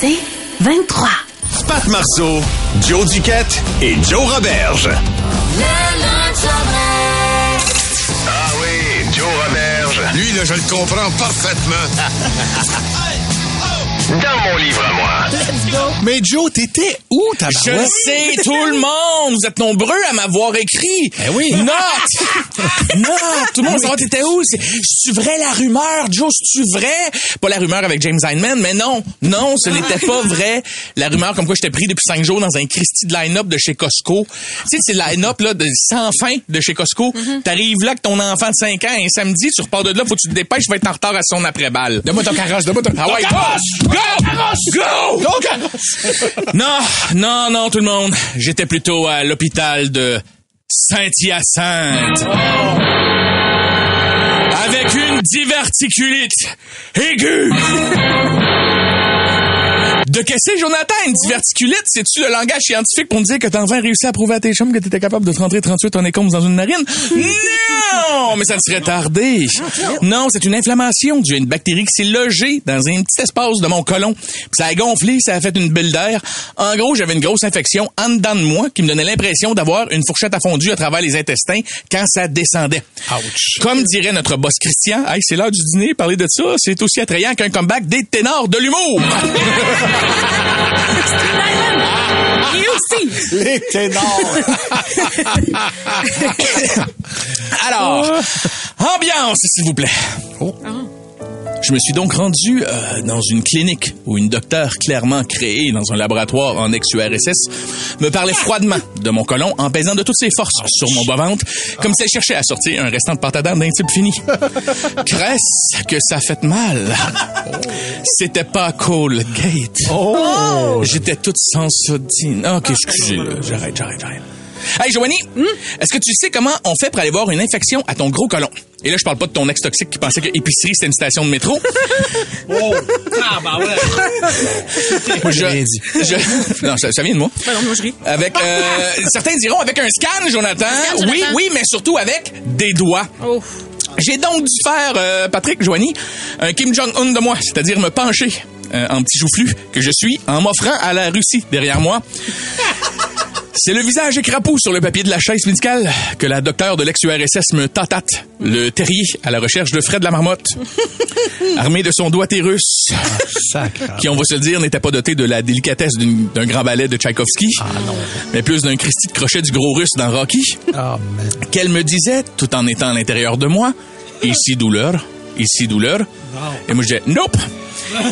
C'est 23. Pat Marceau, Joe Duquette et Joe Roberge. Ah oui, Joe Roberge. Lui, là, je le comprends parfaitement. Dans mon livre à moi. Mais Joe, t'étais où, ta Je sais, tout le monde! Vous êtes nombreux à m'avoir écrit. Eh oui. Note! Note! Tout le monde savoir t'étais où? C'est, c'est vrai la rumeur, Joe? C'est vrai? Pas la rumeur avec James Einman, mais non. Non, ce n'était pas vrai. La rumeur comme quoi j'étais pris depuis cinq jours dans un Christie de line-up de chez Costco. Tu sais, c'est le line-up, là, de sans fin de chez Costco. T'arrives là avec ton enfant de 5 ans un samedi, tu repars de là, faut que tu te dépêches, je vais être en retard à son après-balle. Donne-moi ton carrosse, donne-moi ton Ah ouais, go! Go! Go! Non, non, non, tout le monde. J'étais plutôt à l'hôpital de Saint-Hyacinthe. Avec une diverticulite aiguë. De qu'est-ce que Jonathan, une diverticulite? C'est-tu le langage scientifique pour me dire que t'as enfin réussi à prouver à tes chums que t'étais capable de te rentrer 38 tonnécombes dans une narine? Non! Mais ça ne serait tardé. Non, c'est une inflammation due à une bactérie qui s'est logée dans un petit espace de mon côlon. Puis ça a gonflé, ça a fait une bulle d'air. En gros, j'avais une grosse infection en dedans de moi qui me donnait l'impression d'avoir une fourchette à fondu à travers les intestins quand ça descendait. Ouch. Comme dirait notre boss Christian, hey, c'est l'heure du dîner, parler de ça, c'est aussi attrayant qu'un comeback des ténors de l'humour. Et aussi. Les ténors. Alors, ambiance, s'il vous plaît. Je me suis donc rendu euh, dans une clinique où une docteure clairement créée dans un laboratoire en ex-URSS me parlait froidement de mon colon en pesant de toutes ses forces sur mon bas-ventre, comme si elle cherchait à sortir un restant de pâte à dents d'un type fini. Cresse que ça fait mal. C'était pas Colgate. Oh. J'étais toute sans sodine. Ah, Ok, excusez, là. j'arrête, j'arrête, j'arrête. Hey, Joanie, est-ce que tu sais comment on fait pour aller voir une infection à ton gros colon? Et là, je parle pas de ton ex-toxique qui pensait que épicerie, c'était une station de métro. Ah, bah ouais. Moi, je, rien dit. je- non, ça, ça vient de moi. Ben non, moi, je ris. Avec, euh, certains diront avec un scan, Jonathan. scan, Jonathan. Oui, oui, mais surtout avec des doigts. Oh. J'ai donc dû faire, euh, Patrick Joanie, un Kim Jong-un de moi, c'est-à-dire me pencher euh, en petit joufflu que je suis en m'offrant à la Russie derrière moi. C'est le visage écrapou sur le papier de la chaise médicale que la docteure de l'ex-URSS me tatate, le terrier à la recherche de Fred la marmotte, armé de son doigté russe, Sacre. qui, on va se le dire, n'était pas doté de la délicatesse d'un grand ballet de Tchaïkovski, mais plus d'un Christy de crochet du gros russe dans Rocky Ah, qu'elle me disait, tout en étant à l'intérieur de moi, ici douleur, ici douleur. Et moi, je disais, nope.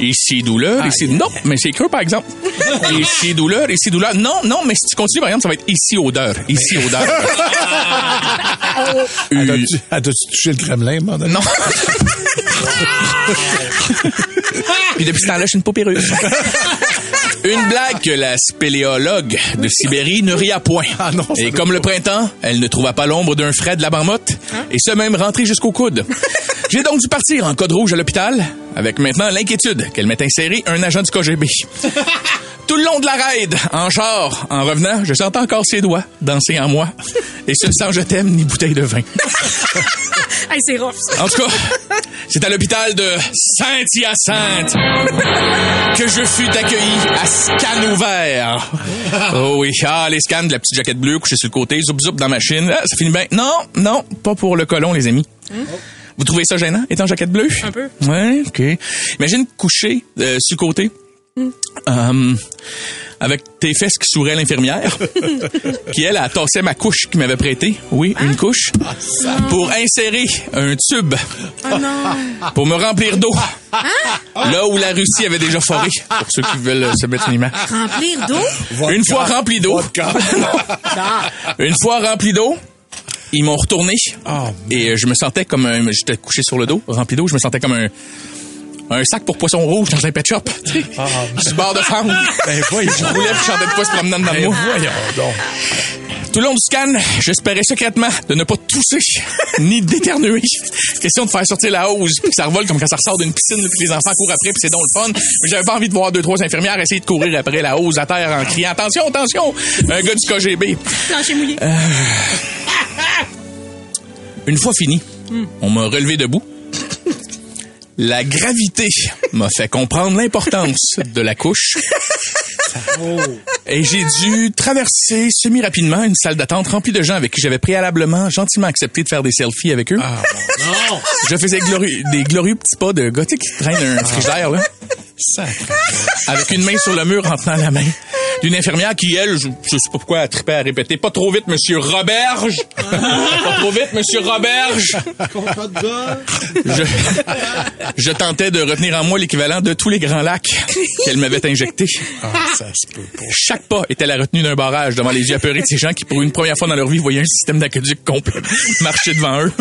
Ici douleur, ici, non, mais c'est creux, par exemple. Ici douleur, ici douleur. Non, non, mais si tu continues, par exemple, ça va être ici odeur, ici odeur. Elle t'a-tu touché le Kremlin, donné? non. Puis depuis ce temps-là, je suis une paupéreuse. Une blague que la spéléologue de Sibérie ne ria point. Ah non, Et comme le printemps, elle ne trouva pas l'ombre d'un Fred de la marmotte, et ce même rentré jusqu'au coude. J'ai donc dû partir en code rouge à l'hôpital, avec maintenant l'inquiétude qu'elle m'ait inséré un agent du KGB. Tout le long de la raid, en char, en revenant, je sentais encore ses doigts danser en moi, et ce sans je t'aime ni bouteille de vin. Hey, c'est rough, ça. En tout cas, c'est à l'hôpital de Saint-Hyacinthe que je fus accueilli à scan ouvert. Oh oui, ah, les scans de la petite jaquette bleue couchée sur le côté, zoup zoup dans ma machine. Ah, ça finit bien. Non, non, pas pour le colon, les amis. Vous trouvez ça gênant, étant jaquette bleue? Un peu. Ouais, OK. Imagine coucher euh, sur le côté. Euh, avec tes fesses qui souraient l'infirmière, qui, elle, a tassé ma couche qu'il m'avait prêtée. Oui, une couche. Pour insérer un tube. Pour me remplir d'eau. Là où la Russie avait déjà foré, pour ceux qui veulent euh, se mettre une image. Remplir d'eau? Une fois rempli d'eau, Ah. une fois rempli d'eau, ils m'ont retourné Oh, et euh, je me sentais comme un, j'étais couché sur le dos, rempli d'eau, je me sentais comme un un sac pour poisson rouge dans un pet shop. tu sais, Sur le bord de femme. Ben voyons. Je roulais puis je sentais de quoi se promenant dedans de Ben moi. voyons donc. Tout le long du scan, j'espérais secrètement de ne pas tousser ni d'éternuer. Question de faire sortir la hose puis que ça revole comme quand ça ressort d'une piscine puis que les enfants courent après puis c'est donc le fun. Mais j'avais pas envie de voir deux trois infirmières essayer de courir après la hose à terre en criant attention attention un gars du KGB. Plancher mouillé. Une fois fini, on m'a relevé debout La gravité m'a fait comprendre l'importance de la couche. Et j'ai dû traverser semi-rapidement une salle d'attente remplie de gens avec qui j'avais préalablement gentiment accepté de faire des selfies avec eux. Non! Je faisais glorieux- des glorieux petits pas de gothique qui traînent un frigidaire, là. Sacré. avec une main sur le mur en tenant la main d'une infirmière qui, elle, je, je sais pas pourquoi, a trippé à répéter « Pas trop vite, monsieur Roberge! pas trop vite, monsieur Roberge! Contrat de gars. » je, je tentais de retenir en moi l'équivalent de tous les grands lacs qu'elle m'avait injectés. Ah, ça se peut pas. Chaque pas était la retenue d'un barrage devant les yeux apeurés de ces gens qui, pour une première fois dans leur vie, voyaient un système d'aqueduc complet marcher devant eux.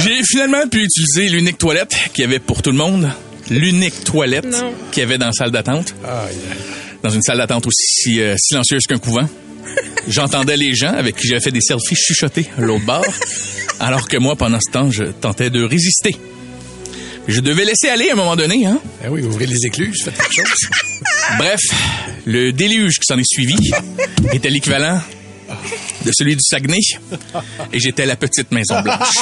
J'ai finalement pu utiliser l'unique toilette qu'il y avait pour tout le monde. L'unique toilette qu'il y avait dans la salle d'attente. Aïe, aïe. Dans une salle d'attente aussi euh, silencieuse qu'un couvent. J'entendais les gens avec qui j'avais fait des selfies chuchoter à l'autre bord, alors que moi, pendant ce temps, je tentais de résister. Je devais laisser aller à un moment donné, hein. Ben oui, ouvrez les écluses, faites quelque chose. Bref, le déluge qui s'en est suivi était l'équivalent de celui du Saguenay et j'étais la petite Maison Blanche.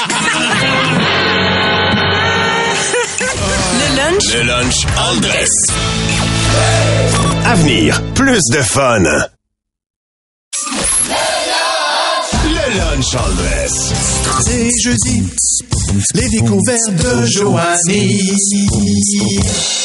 Le lunch? Le lunch en dress. Avenir, plus de fun. Lunch. C'est jeudi, les découvertes de Joanie.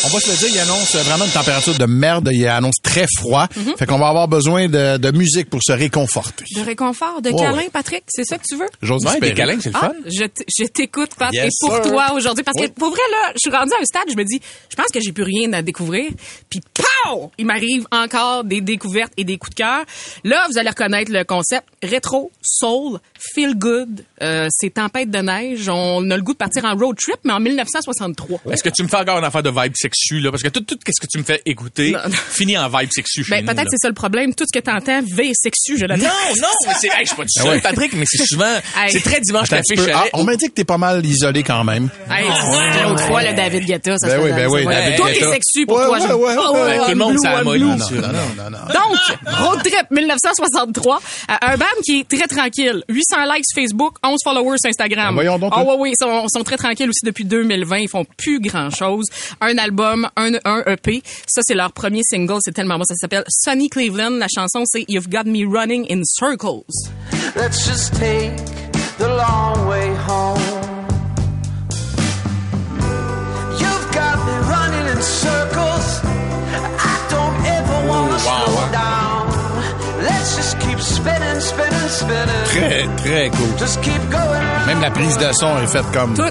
On va se le dire, il annonce vraiment une température de merde. Il annonce très froid. Fait qu'on va avoir besoin de, de musique pour se réconforter. de réconfort, de Ouais, câlin, ouais. Patrick, c'est ça que tu veux? J'ose Ouais, des câlins, c'est le Ah, fun. je t'écoute, Pat, Yes, et pour sir. toi aujourd'hui. Parce Oui. que, pour vrai, là, je suis rendue à un stade, je me dis, je pense que j'ai plus rien à découvrir. Puis, pow! Il m'arrive encore des découvertes et des coups de cœur. Là, vous allez reconnaître le concept rétro, soul, feel good. Euh, c'est tempête de neige. On a le goût de partir en road trip, mais en 1963. Est-ce que tu me fais encore une affaire de vibe sexu, là? Parce que tout, tout ce que tu me fais écouter finit en vibe sexu Ben, peut-être c'est ça le problème. Tout ce que t'entends, V sexu, je l'adore. Non, non, mais c'est, hey, je suis pas tout seul, Patrick, mais c'est souvent, Hey. c'est très dimanche café. Ah, on m'a dit que t'es pas mal isolé quand même. Hey, l'autre fois, le David Guetta, ça Ben se oui, fait ben oui, ouais. David Toi, t'es sexu pour Ouais, toi. ouais, je- ouais, Oh, ouais, ouais, tout le monde, là, Non, non, non. Donc, Road Trip 1963, euh, un band qui est très tranquille. 800 likes Facebook, 11 followers sur Instagram. Ah, voyons donc, Oh, toi. ouais, oui, ils sont, sont très tranquilles aussi depuis 2020. Ils font plus grand-chose. Un album, un, un EP. Ça, c'est leur premier single. C'est tellement bon. Ça s'appelle Sonny Cleveland. La chanson, c'est You've Got Me Running in Circles. Let's just take the long way home. You've got me running in circles. Très, très cool. Just keep going round. Même la prise de son est faite comme Tout.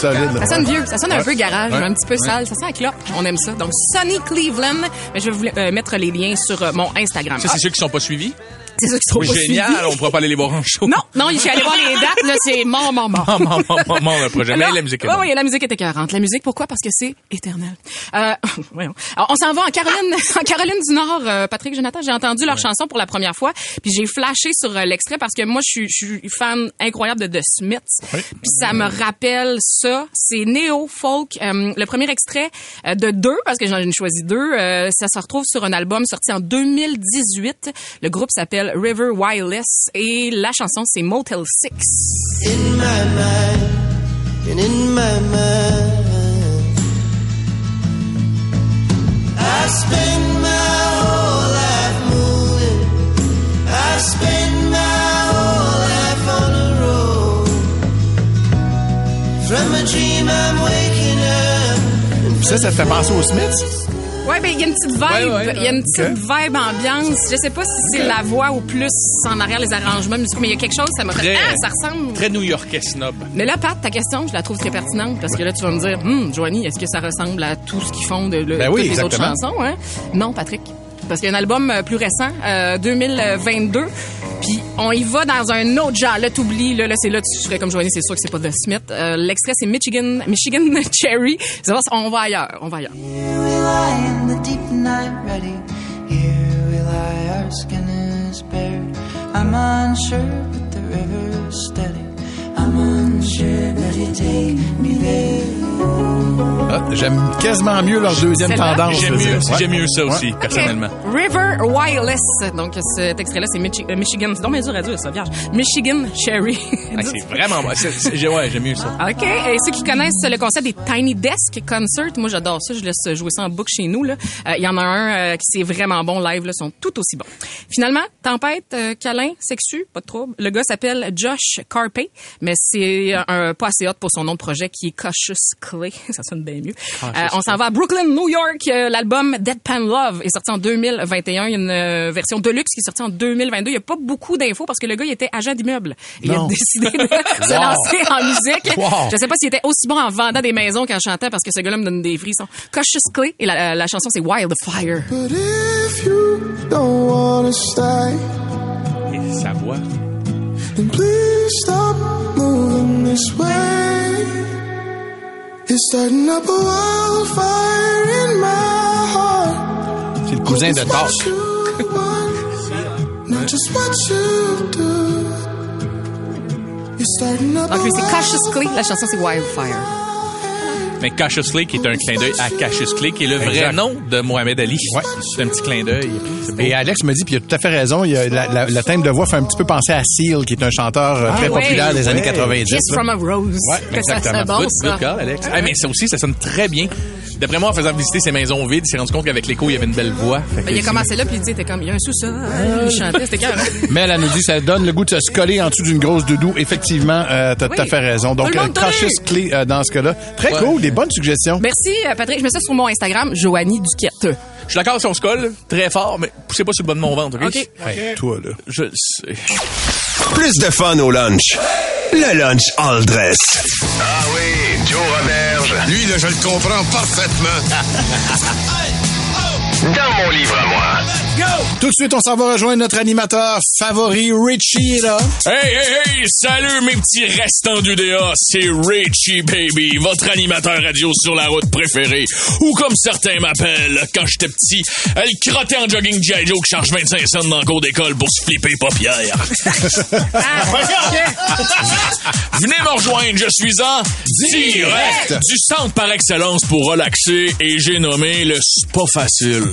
solide. là. Ça sonne vieux, ça sonne un Ouais. peu garage, Ouais. un petit peu sale, ça sent la clope. On aime ça. Donc, Sonny Cleveland. Mais je vais vous euh, mettre les liens sur euh, mon Instagram. Ça, c'est ceux qui sont pas suivis? C'est ceux qui sont Oui, pas génial, suivis. on pourra pas aller les voir en show. Non, non, je suis allée voir les dates, là, c'est mort, mort, mort. Maman, maman, maman, le projet. Mais la musique est bonne. oui, la musique est écœurante. La musique, pourquoi? Parce que c'est éternel. Euh, voyons. Alors, on s'en va en Caroline, en Caroline du Nord, euh, Patrick Jonathan. J'ai entendu leur chanson pour la première fois, puis j'ai flashé sur euh, l'extrait parce que moi, je suis, fan incroyable de The Smiths. Puis ça me rappelle ça. C'est néo-folk. Le premier extrait de deux, parce que j'en ai choisi deux, ça se retrouve sur un album sorti en 2018. Le groupe s'appelle River Wireless et la chanson, c'est Motel 6. In my mind, and in my mind, I spend my whole life moving. I spend my whole life on the road. From a dream, I'm waking up. Ça, ça te fait penser aux Smiths? Ouais, ben il y a une petite vibe, Ouais, ouais, il y a une petite vibe ambiance. Je sais pas si c'est la voix ou plus en arrière les arrangements musicaux, mais il y a quelque chose ça fait Très- ah, ça ressemble. Très new-yorkais snob. Mais là Pat, ta question, je la trouve très pertinente parce que là tu vas me dire "Hum, Joanie, est-ce que ça ressemble à tout ce qu'ils font de Ben oui, toutes les autres chansons hein? Non, Patrick. Parce qu'il y a un album euh, plus récent, euh, 2022, puis on y va dans un autre genre. Là, t'oublies, là, là c'est là, tu ferais comme Joanie, c'est sûr que c'est pas The Smith. Euh, L'extrait, c'est Michigan, Michigan Cherry. Ça va, On va ailleurs, on va ailleurs. Here we lie in the deep night ready. Here we lie, our skin is bared. I'm unsure, but the river's steady. I'm unsure that you take me there. Ah, J'aime quasiment mieux leur deuxième tendance. J'aime mieux. Ouais. ça aussi, Ouais. personnellement. River Wireless. Donc, cet extrait-là, c'est Michi- euh, Michigan. C'est donc bien dur à dire, ça, vierge. Michigan Cherry. Ah, c'est vraiment bon. C'est- c'est- j'ai- ouais, j'aime mieux ça. OK. Et ceux qui connaissent le concept des Tiny Desk Concert, moi j'adore ça. Je laisse jouer ça en boucle chez nous. là. Euh, Il y en a un euh, qui c'est vraiment bon live. Là, sont tout aussi bons. Finalement, tempête, euh, câlin, sexu, pas de trouble. Le gars s'appelle Josh Carpe, mais c'est un pas assez hot pour son nom de projet qui est Cautious Clay. ça sonne bien mieux. On s'en va à Brooklyn, New York. L'album Deadpan Love est sorti en 2021. Il y a une euh, version deluxe qui est sortie en 2022. Il n'y a pas beaucoup d'infos parce que le gars il était agent d'immeuble. Il a décidé de se Wow. lancer en musique. Wow. Je sais pas s'il était aussi bon en vendant des maisons qu'en chantant parce que ce gars-là me donne des frissons. Cautious Clay et la, la chanson c'est Wildfire. But if you don't wanna stay, Et sa voix. then please stop moving this way. You're starting up a wildfire in my You're starting up Donc c'est Cautious Clay, la chanson c'est Wildfire. Mais Cassius Clay, qui est un clin d'œil à Cassius Clay, qui est le vrai Exact. nom de Mohamed Ali. Ouais. C'est un petit clin d'œil. Et Alex me dit, puis il a tout à fait raison, il y a la, la, le thème de voix fait un petit peu penser à Seal, qui est un chanteur euh, très ouais. populaire des années Ouais. 90. Kiss from a Rose. Ouais, que ça exactement. c'est bon Good, ça. good call, Alex. Ah, mais ça aussi, ça sonne très bien. D'après moi, en faisant visiter ces maisons vides, il s'est rendu compte qu'avec l'écho, il y avait une belle voix. Ben, il a c'est- commencé là puis il dit t'es comme il y a un sous-sol, il chantait, c'était carré. Mais elle nous dit, ça donne le goût de se coller en dessous d'une grosse doudou. Effectivement, euh, t'as Oui. tout à fait raison. Donc, euh, cautious clé euh, dans ce cas-là. Très Ouais. cool, des bonnes suggestions. Merci euh, Patrick, je mets ça sur mon Instagram, Joanie Duquette. Je suis d'accord si on se colle, très fort, mais poussez pas sur le bas de mon ventre, OK? OK. Hey, toi, là. Je le sais. Plus de fun au lunch. Le lunch all dress. Ah oui, Joe Roberge. Lui, là, je le comprends parfaitement. Dans mon livre à moi. Tout de suite, on s'en va rejoindre notre animateur favori, Richie, là. Hey, hey, hey! Salut, mes petits restants d'UDA! C'est Richie Baby, votre animateur radio sur la route préféré. Ou comme certains m'appellent, quand j'étais petit, elle crottait en jogging G.I. Joe qui charge 25 cents dans le cours d'école pour se flipper paupières. Venez me rejoindre, je suis en direct du centre par excellence pour relaxer et j'ai nommé le Spa Facile.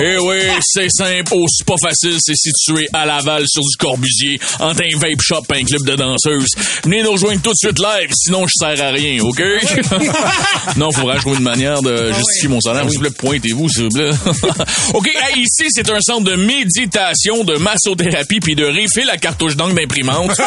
Et oui, c'est simple, au Spa Facile, c'est situé à Laval sur du Corbusier, entre un vape shop et un club de danseuses. Venez nous rejoindre tout de suite live, sinon je sers à rien, OK? non, faudra trouver une manière de justifier mon salaire. S'il vous plaît, pointez-vous, s'il vous plaît. OK, ici, c'est un centre de méditation, de massothérapie puis de refill la cartouche d'encre d'imprimante.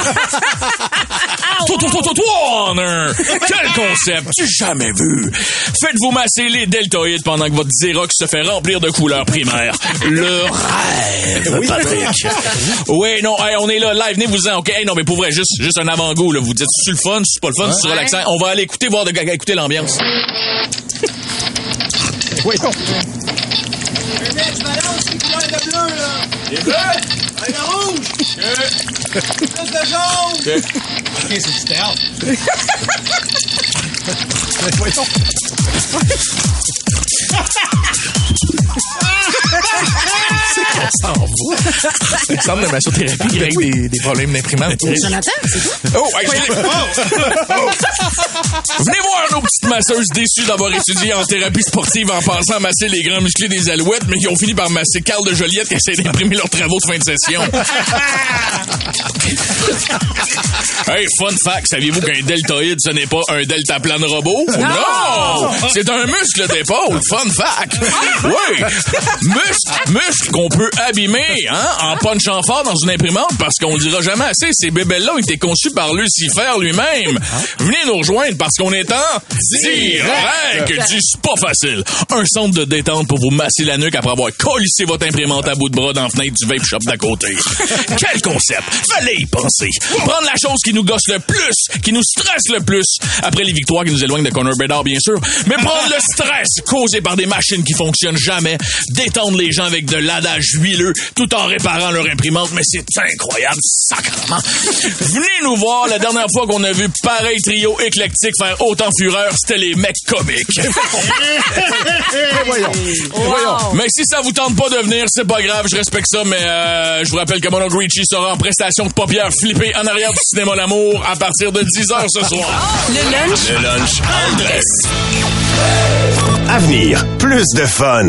Toi, toi, toi, toi! Quel concept! Tu jamais vu! Faites-vous masser les deltoïdes pendant que votre Xerox se fait remplir de couleurs primaires. Le rêve, Patrick! Oui, non, hey, on est là, live, venez-vous-en, OK? Hey, non, mais pour vrai, juste, juste un avant-goût, là. Vous dites, c'est le fun, c'est pas le fun, c'est relaxant? On va aller écouter, voir de, écouter l'ambiance. Oui, non. Oui, non. C'est Ha ha ha! Un centre de massothérapie qui règle des, des problèmes d'imprimante. Jonathan, c'est tout. Oh, hey, je l'ai- Oh! Venez voir nos petites masseuses déçues d'avoir étudié en thérapie sportive en pensant masser les grands musclés des alouettes, mais qui ont fini par masser Carl de Joliette qui essaie d'imprimer leurs travaux de fin de session. hey, fun fact, saviez-vous qu'un deltoïde, ce n'est pas un deltaplane robot? Non! C'est un muscle d'épaule. Fun fact. Oui! Muscle, muscle qu'on peut abîmer, hein, en punchant fort dans une imprimante parce qu'on le dira jamais assez. Ces bébelles-là ont été conçus par Lucifer lui-même. Venez nous rejoindre parce qu'on est en direct du Spa Facile. Un centre de détente pour vous masser la nuque après avoir collissé votre imprimante à bout de bras dans la fenêtre du vape shop d'à côté. Quel concept! Fallait y penser. Prendre la chose qui nous gosse le plus, qui nous stresse le plus, après les victoires qui nous éloignent de Conor Bedard, bien sûr, mais prendre le stress causé par des machines qui fonctionnent jamais, détendre les gens avec de l'adage huileux, tout en réparant leur imprimante, mais c'est incroyable, sacrement. Venez nous voir, la dernière fois qu'on a vu pareil trio éclectique faire autant fureur, c'était les mecs comiques. Voyons. Voyons. Mais si ça vous tente pas de venir, c'est pas grave, je respecte ça, mais euh, je vous rappelle que mon oncle Richie sera en prestation de paupières flippées en arrière du cinéma L'amour à partir de 10h ce soir. Le lunch? Le lunch all dress. À venir, plus de fun.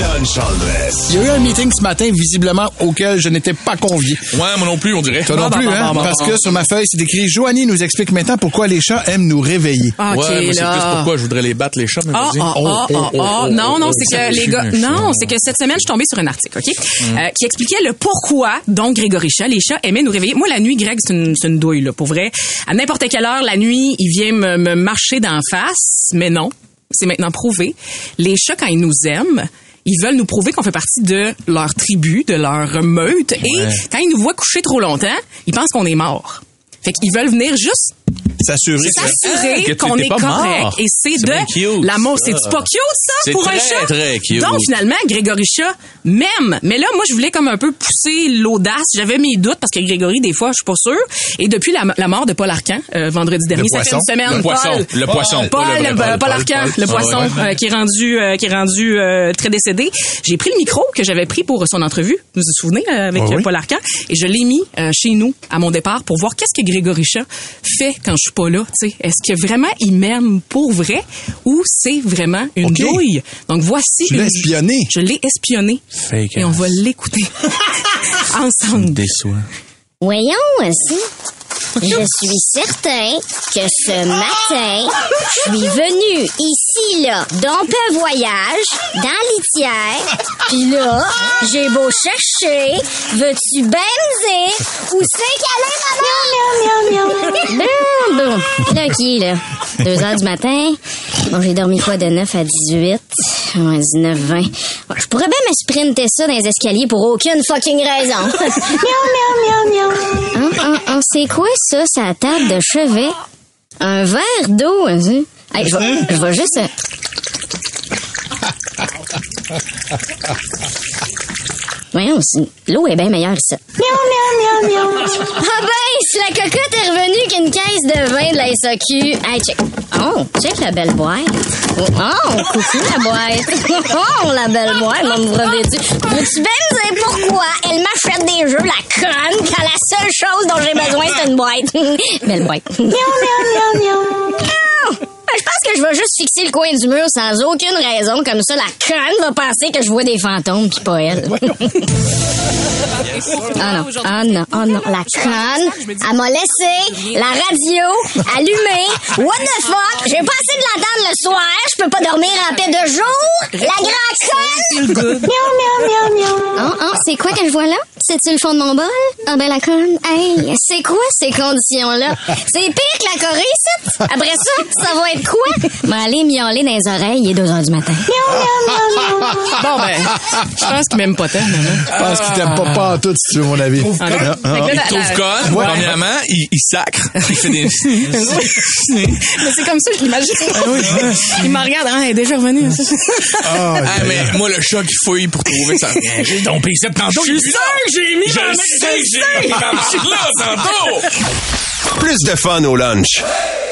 Lunch all dress. Il y a eu un meeting ce matin, visiblement, auquel je n'étais pas convié. Ouais, moi non plus, on dirait. Toi non plus, bon, hein? Parce que sur ma feuille, c'est écrit Joanie nous explique maintenant pourquoi les chats aiment nous réveiller. Ah, OK, ouais, moi, c'est plus pourquoi je voudrais les battre, les chats, mais Ah, ah, Oh, oh, oh, oh, non, non, oh, c'est ça que les tue gars, non, c'est que cette semaine, je suis tombée sur un article, OK, Mm. euh, qui expliquait le pourquoi, donc, Grégory Chat, les chats aimaient nous réveiller. Moi, la nuit, Greg, c'est une, douille, là, pour vrai. À n'importe quelle heure, la nuit, il vient me, me marcher d'en face, mais non, c'est maintenant prouvé. Les chats, quand ils nous aiment, ils veulent nous prouver qu'on fait partie de leur tribu, de leur meute, et quand ils nous voient coucher trop longtemps, ils pensent qu'on est mort. Fait qu'ils veulent venir juste S'assurer. Ah, s'assurer qu'on est correct. mort. Et c'est de l'amour. C'est pas cute, ça, pour un très, chat? très cute. Donc, finalement, Grégory Chat m'aime. Mais là, moi, je voulais comme un peu pousser l'audace. J'avais mes doutes parce que Grégory, des fois, je suis pas sûre. Et depuis la, la mort de Paul Arcan, euh, vendredi dernier, ça fait poisson. une semaine. Le poisson. Paul, Le poisson. Paul, Pas le Paul. Paul Paul, Arcan, Paul. le Ah, poisson, euh, qui est rendu, euh, qui est rendu euh, très décédé. J'ai pris le micro que j'avais pris pour son entrevue. Vous vous souvenez, euh, avec Oui, euh, oui. Paul Arcan? Et je l'ai mis euh, chez nous à mon départ pour voir qu'est-ce que Grégory Chat fait quand je suis pas là. tu sais. Est-ce que vraiment il m'aime pour vrai ou c'est vraiment une Ok. douille? Donc voici. Tu l'as une- espionné. Je l'ai espionné. Fake Et on va l'écouter ensemble. Déçoit. Voyons aussi. Je suis certain que ce matin, je suis venu ici, là, dans un voyage, dans litière, puis là, j'ai beau chercher, veux-tu baiser? Où c'est qu'elle est, maman? Bon, bon. Là, qui, là? Deux heures du matin. Bon, j'ai dormi quoi de 9 à 18? Ouais, 19, 20. Ouais, je pourrais bien me sprinter ça dans les escaliers pour aucune fucking raison. miaou, miaou, miaou, miaou. Hein, hein, hein, c'est quoi ça, sa table de chevet? Un verre d'eau, hein? Je vais, je vais juste... Voyons, l'eau est bien meilleure ici. Miaou, miaou, miaou, miaou. Ah ben, si la cocotte est revenue qu'une caisse de vin de la SAQ. Hey, check. Oh, check la belle boîte. Oh, coucou la boîte. Oh, la belle boîte, m'a me revêtu. Veux-tu bien pourquoi elle m'achète des jeux, la conne, quand la seule chose dont j'ai besoin, c'est une boîte? belle boîte. Miaou, miaou, miaou, miaou. Je pense que je vais juste fixer le coin du mur sans aucune raison. Comme ça, la conne va penser que je vois des fantômes, puis pas elle. Ah non, ah non, ah non. La conne, elle m'a laissé la radio allumée. What the fuck? J'ai pas assez de l'entendre le soir. Je peux pas dormir en paix de jour. La grande conne! Miaou, miaou, miaou, miaou. Oh, oh, c'est quoi que je vois là? C'est-tu le fond de mon bol? Ah ben la conne. Hey, c'est quoi ces conditions-là? C'est pire que la Corée, ça? Après ça, ça va être quoi? Mais aller miauler dans les oreilles, il est 2 heures du matin. Miaou, miaou, miaou, miaou. Bon, ben, je pense qu'il m'aime pas tant, maman. Je pense qu'il t'aime pas, pas en tout, si tu veux mon avis. Ah, Ah, ah. Il la- trouve la- conne, Ouais. premièrement, il, il sacre. Il fait des... Mais c'est comme ça, je l'imagine. Il me regarde, ah, elle est déjà revenue. Ah, Ah, mais moi, le chat qui fouille pour trouver ça. J'ai tombé ça tantôt. J'ai mis Je le sais j'ai mis là tantôt. Plus de fun au lunch.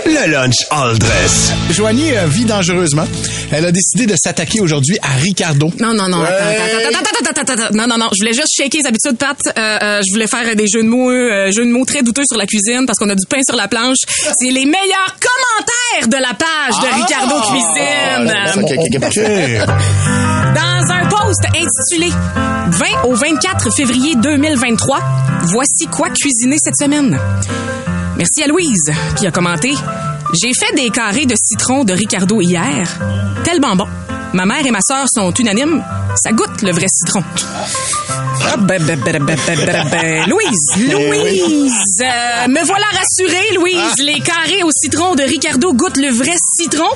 Le lunch all dress. Joanie euh, vit dangereusement. Elle a décidé de s'attaquer aujourd'hui à Ricardo. Non, non, non, Ouais. attends, attends, attends, attends, attends, attends, attends. Non, non, non, je voulais juste shaker les habitudes, Pat. Euh, euh, je voulais faire des jeux de mots, euh, jeux de mots très douteux sur la cuisine parce qu'on a du pain sur la planche. C'est les meilleurs commentaires de la page de Ricardo Cuisine. Parfait. Dans un post intitulé 20 au 24 février 2023, voici quoi cuisiner cette semaine. Merci à Louise qui a commenté J'ai fait des carrés de citron de Ricardo hier, tellement bon. Ma mère et ma sœur sont unanimes, ça goûte le vrai citron. Louise, Louise, euh, me voilà rassurée, Louise. Les carrés au citron de Ricardo goûtent le vrai citron.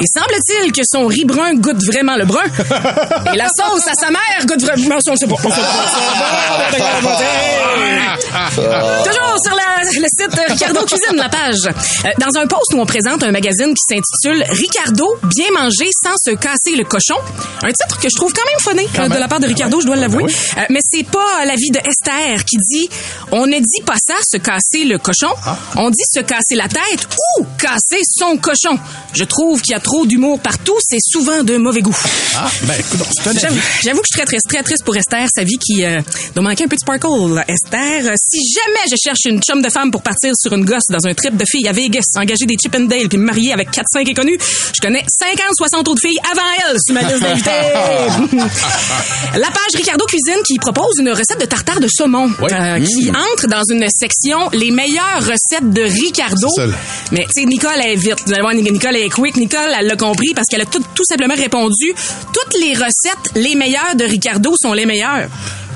Et semble-t-il que son riz brun goûte vraiment le brun. Et la sauce à sa mère goûte vraiment... On sait pas. Toujours sur la- le site Ricardo Cuisine, la page. Euh, Dans un post où on présente un magazine qui s'intitule Ricardo, bien manger sans se casser le cochon. Un titre que je trouve quand même funny euh, de la part de Ricardo, je dois l'avouer. Euh, mais c'est pas l'avis de Esther qui dit on ne dit pas ça, se casser le cochon. On dit se casser la tête ou casser son cochon. Je trouve qu'il y a trop d'humour partout. C'est souvent de mauvais goût. Ah, ben, écoute, J'avoue que je suis très triste, très triste pour Esther, sa vie qui euh, doit manquer un peu de sparkle. Esther, euh, si jamais je cherche une chum de femme pour partir sur une gosse dans un trip de filles à Vegas, engager des Chip and Dale puis me marier avec 4-5 inconnus, je connais 50-60 autres filles avant elle sur ma liste d'invités. La page Ricardo Cuisine qui propose une recette de tartare de saumon euh, qui entre dans une section les meilleures recettes de Ricardo. Mais tu sais, Nicole est vite. Vous allez voir, Nicole est quick. Nicole, elle l'a compris parce qu'elle a tout, tout simplement répondu. Toutes les recettes, les meilleures de Ricardo sont les meilleures.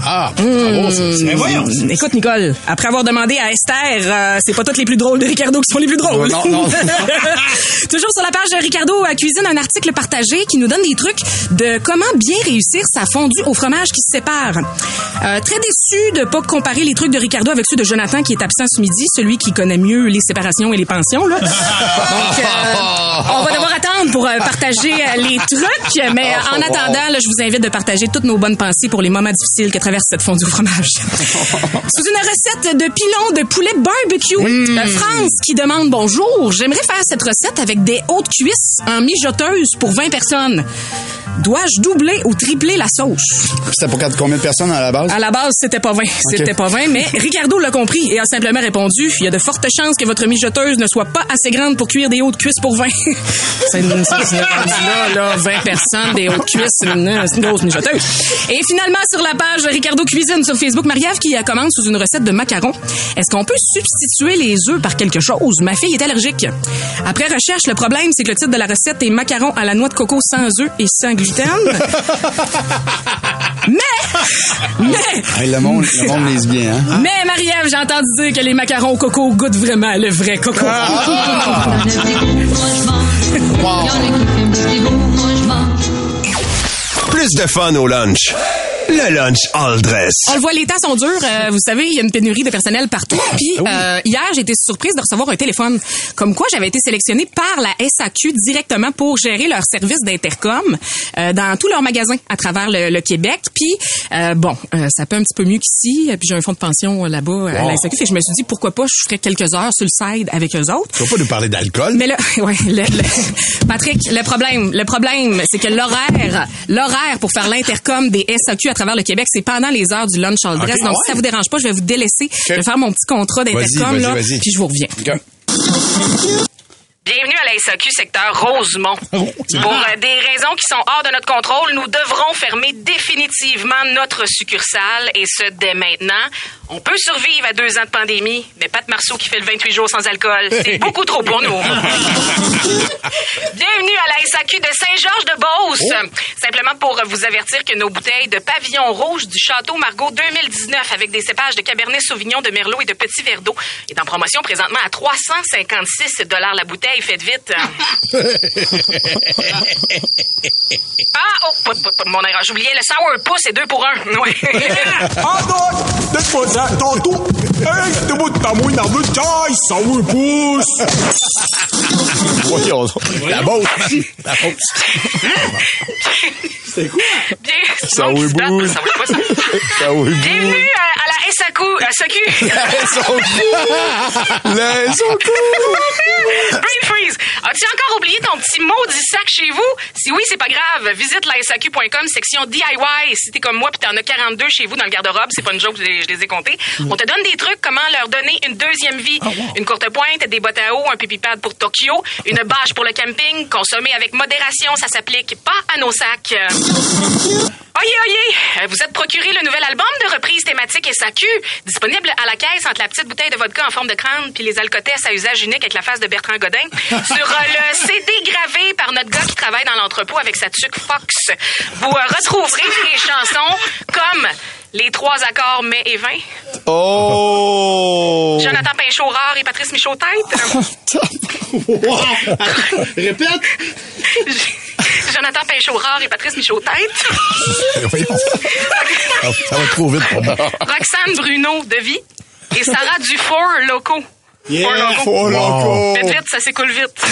Ah, bravo, c'est- c'est- Hum, Écoute, Nicole, après avoir demandé à Esther, euh, c'est pas toutes les plus drôles de Ricardo qui sont les plus drôles. Non, non, non. Toujours sur la page de Ricardo à Cuisine, un article partagé qui nous donne des trucs de comment bien réussir sa fondue au fromage qui se sépare. Euh, très déçu de pas comparer les trucs de Ricardo avec ceux de Jonathan qui est absent ce midi, celui qui connaît mieux les séparations et les pensions. Là. Donc, euh, on va devoir attendre pour euh, partager euh, les trucs, mais euh, en attendant, là, je vous invite de partager toutes nos bonnes pensées pour les moments difficiles que traverse cette fondue au fromage. Sous une recette de pilon de poulet barbecue, euh, France qui demande bonjour, j'aimerais faire cette recette avec des hautes cuisses en mijoteuse pour 20 personnes. Dois-je doubler ou tripler la sauce? C'était pour combien de personnes à la base? À la base, c'était pas 20. C'était pas 20, mais Ricardo l'a compris et a simplement répondu il y a de fortes chances que votre mijoteuse ne soit pas assez grande pour cuire des hautes cuisses pour 20. c'est une, là, là, 20 personnes, des cuisses, c'est une, c'est une grosse mijoteuse. Et finalement, sur la page Ricardo Cuisine sur Facebook, Marie-Ève qui commande sous une recette de macarons. Est-ce qu'on peut substituer les œufs par quelque chose? Ma fille est allergique. Après recherche, le problème, c'est que le titre de la recette est macarons à la noix de coco sans œufs et sans mais, mais, Hey, le monde, le monde lise bien, hein? mais Marie-Ève, j'ai entendu dire que les macarons au coco goûtent vraiment le vrai coco. Plus de fun au lunch. Le lunch all dress. On le voit, les temps sont durs. Euh, vous savez, il y a une pénurie de personnel partout. Puis euh, hier, j'ai été surprise de recevoir un téléphone. Comme quoi, j'avais été sélectionnée par la SAQ directement pour gérer leur service d'intercom euh, dans tous leurs magasins à travers le, le Québec. Puis euh, bon, euh, ça peut un petit peu mieux qu'ici. Puis j'ai un fonds de pension euh, là-bas à la SAQ. Fait que je me suis dit pourquoi pas, je ferais quelques heures sur le side avec eux autres. Tu vas pas nous parler d'alcool? Mais là, ouais, le, le- Patrick, le problème, le problème, c'est que l'horaire, l'horaire pour faire l'intercom des SAQ à travers le Québec, c'est pendant les heures du lunch all dress. Donc, Ah si ça ouais? vous dérange pas, je vais vous délaisser. Je vais faire mon petit contrat d'intercom, là, puis je vous reviens. Bienvenue à la SAQ secteur Rosemont. Pour euh, des raisons qui sont hors de notre contrôle, nous devrons fermer définitivement notre succursale et ce dès maintenant. On peut survivre à deux ans de pandémie, mais Pat Marceau qui fait le 28 jours sans alcool, c'est beaucoup trop pour nous. Bienvenue à la SAQ de Saint-Georges-de-Beauce. Simplement pour vous avertir que nos bouteilles de pavillon rouge du Château Margaux 2019 avec des cépages de Cabernet Sauvignon, de Merlot et de Petit Verdot est en promotion présentement à 356 la bouteille. Faites vite. ah, oh, pas- pas- pas- mon erreur. J'oubliais le sourpuss, c'est deux pour un. Ouais. Ah non! Laisse-moi ça, tantôt! Hey, t'es beau de ta mouille dans ça! Voyons. La bosse. La bosse. C'est quoi? Bien, Ça ça ça. Ça Bienvenue à, la SAQ. à SAQ. Là, ils sont cool. Brain freeze. As-tu encore oublié ton petit maudit sac chez vous? Si oui, c'est pas grave. Visite la SAQ.com, section DIY. Si t'es comme moi puis t'en as 42 chez vous dans le garde-robe, c'est pas une joke, je les, je les ai comptés. On te donne des trucs, comment leur donner une deuxième vie. Une courte pointe, des bottes à eau, un pipi pad pour Tokyo, une bâche pour le camping, consommer avec modération, ça s'applique pas à nos sacs. Oyez, oyez! Vous êtes procuré le nouvel album de reprise thématique Disponible à la caisse entre la petite bouteille de vodka en forme de crâne puis les alcotesses à usage unique avec la face de Bertrand Godin, sur euh, le CD gravé par notre gars qui travaille dans l'entrepôt avec sa tuque Fox. Vous euh, retrouverez des chansons comme Les trois accords mai et 20, Oh! Jonathan Pinchot-Rare et Patrice Michaud-Tête, Répète! Jonathan Pinchot-Rare et Patrice Michaud-Tête, Voyons. Ça va trop vite pour moi. Roxane Bruno de Vie et Sarah Dufour Loco. Yeah, Four Faites vite, ça s'écoule vite.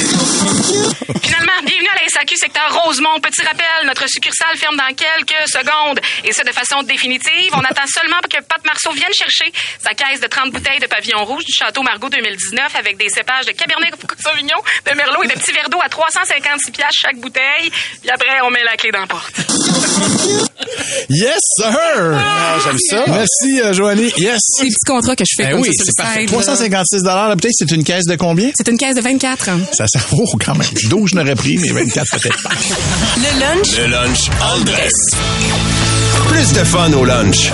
Finalement, bienvenue à la SAQ secteur Rosemont. Petit rappel, notre succursale ferme dans quelques secondes. Et ce, de façon définitive. On attend seulement que Pat Marceau vienne chercher sa caisse de 30 bouteilles de pavillon rouge du Château Margaux 2019 avec des cépages de Cabernet Sauvignon, de Merlot et de petits verres d'eau à 356 piastres chaque bouteille. Puis après, on met la clé dans la porte. Yes, sir! Ah, J'aime ça. Merci, euh, Joanny. Yes. C'est le petit contrat que je fais. Ben comme oui, c'est parfait. 356 dollars la bouteille, c'est une caisse de combien? C'est une caisse de 24. Hein? Ça, ça vaut oh, quand même. 12, je n'aurais pris, mais 24 peut-être pas. Le lunch? Le lunch all dress. Plus de fun au lunch.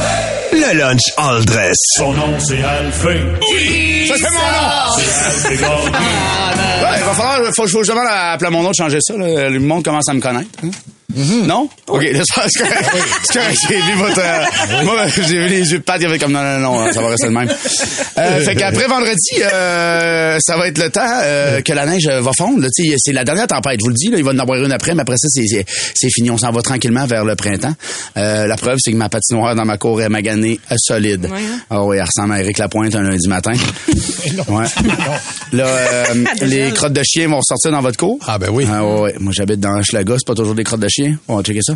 Le lunch all dress. Son nom, c'est Alphée. Oui! Ça, c'est mon nom! C'est ah, ben. il va falloir, faut que à, mon nom de changer ça. Le monde commence à me connaître. Hein. Non? OK, là, c'est correct. C'est correct, j'ai vu votre, euh, moi, j'ai vu les yeux de Pat, il y avait comme non, non, non, ça va rester le même. Euh, fait qu'après vendredi, euh, ça va être le temps, euh, que la neige va fondre, là. Tu sais, c'est la dernière tempête, je vous le dis, là. Il va en avoir une après, mais après ça, c'est, fini. On s'en va tranquillement vers le printemps. Euh, la preuve, c'est que ma patinoire dans ma cour est maganée euh, solide. Ouais, hein? Ah oui, elle ressemble à Eric Lapointe un lundi matin. Ouais. Là, euh, les crottes de chien vont ressortir dans votre cour? Ah, ben oui. Ah, ouais, ouais. Moi, j'habite dans Schlaga, c'est pas toujours des crottes de chien. On va checker ça.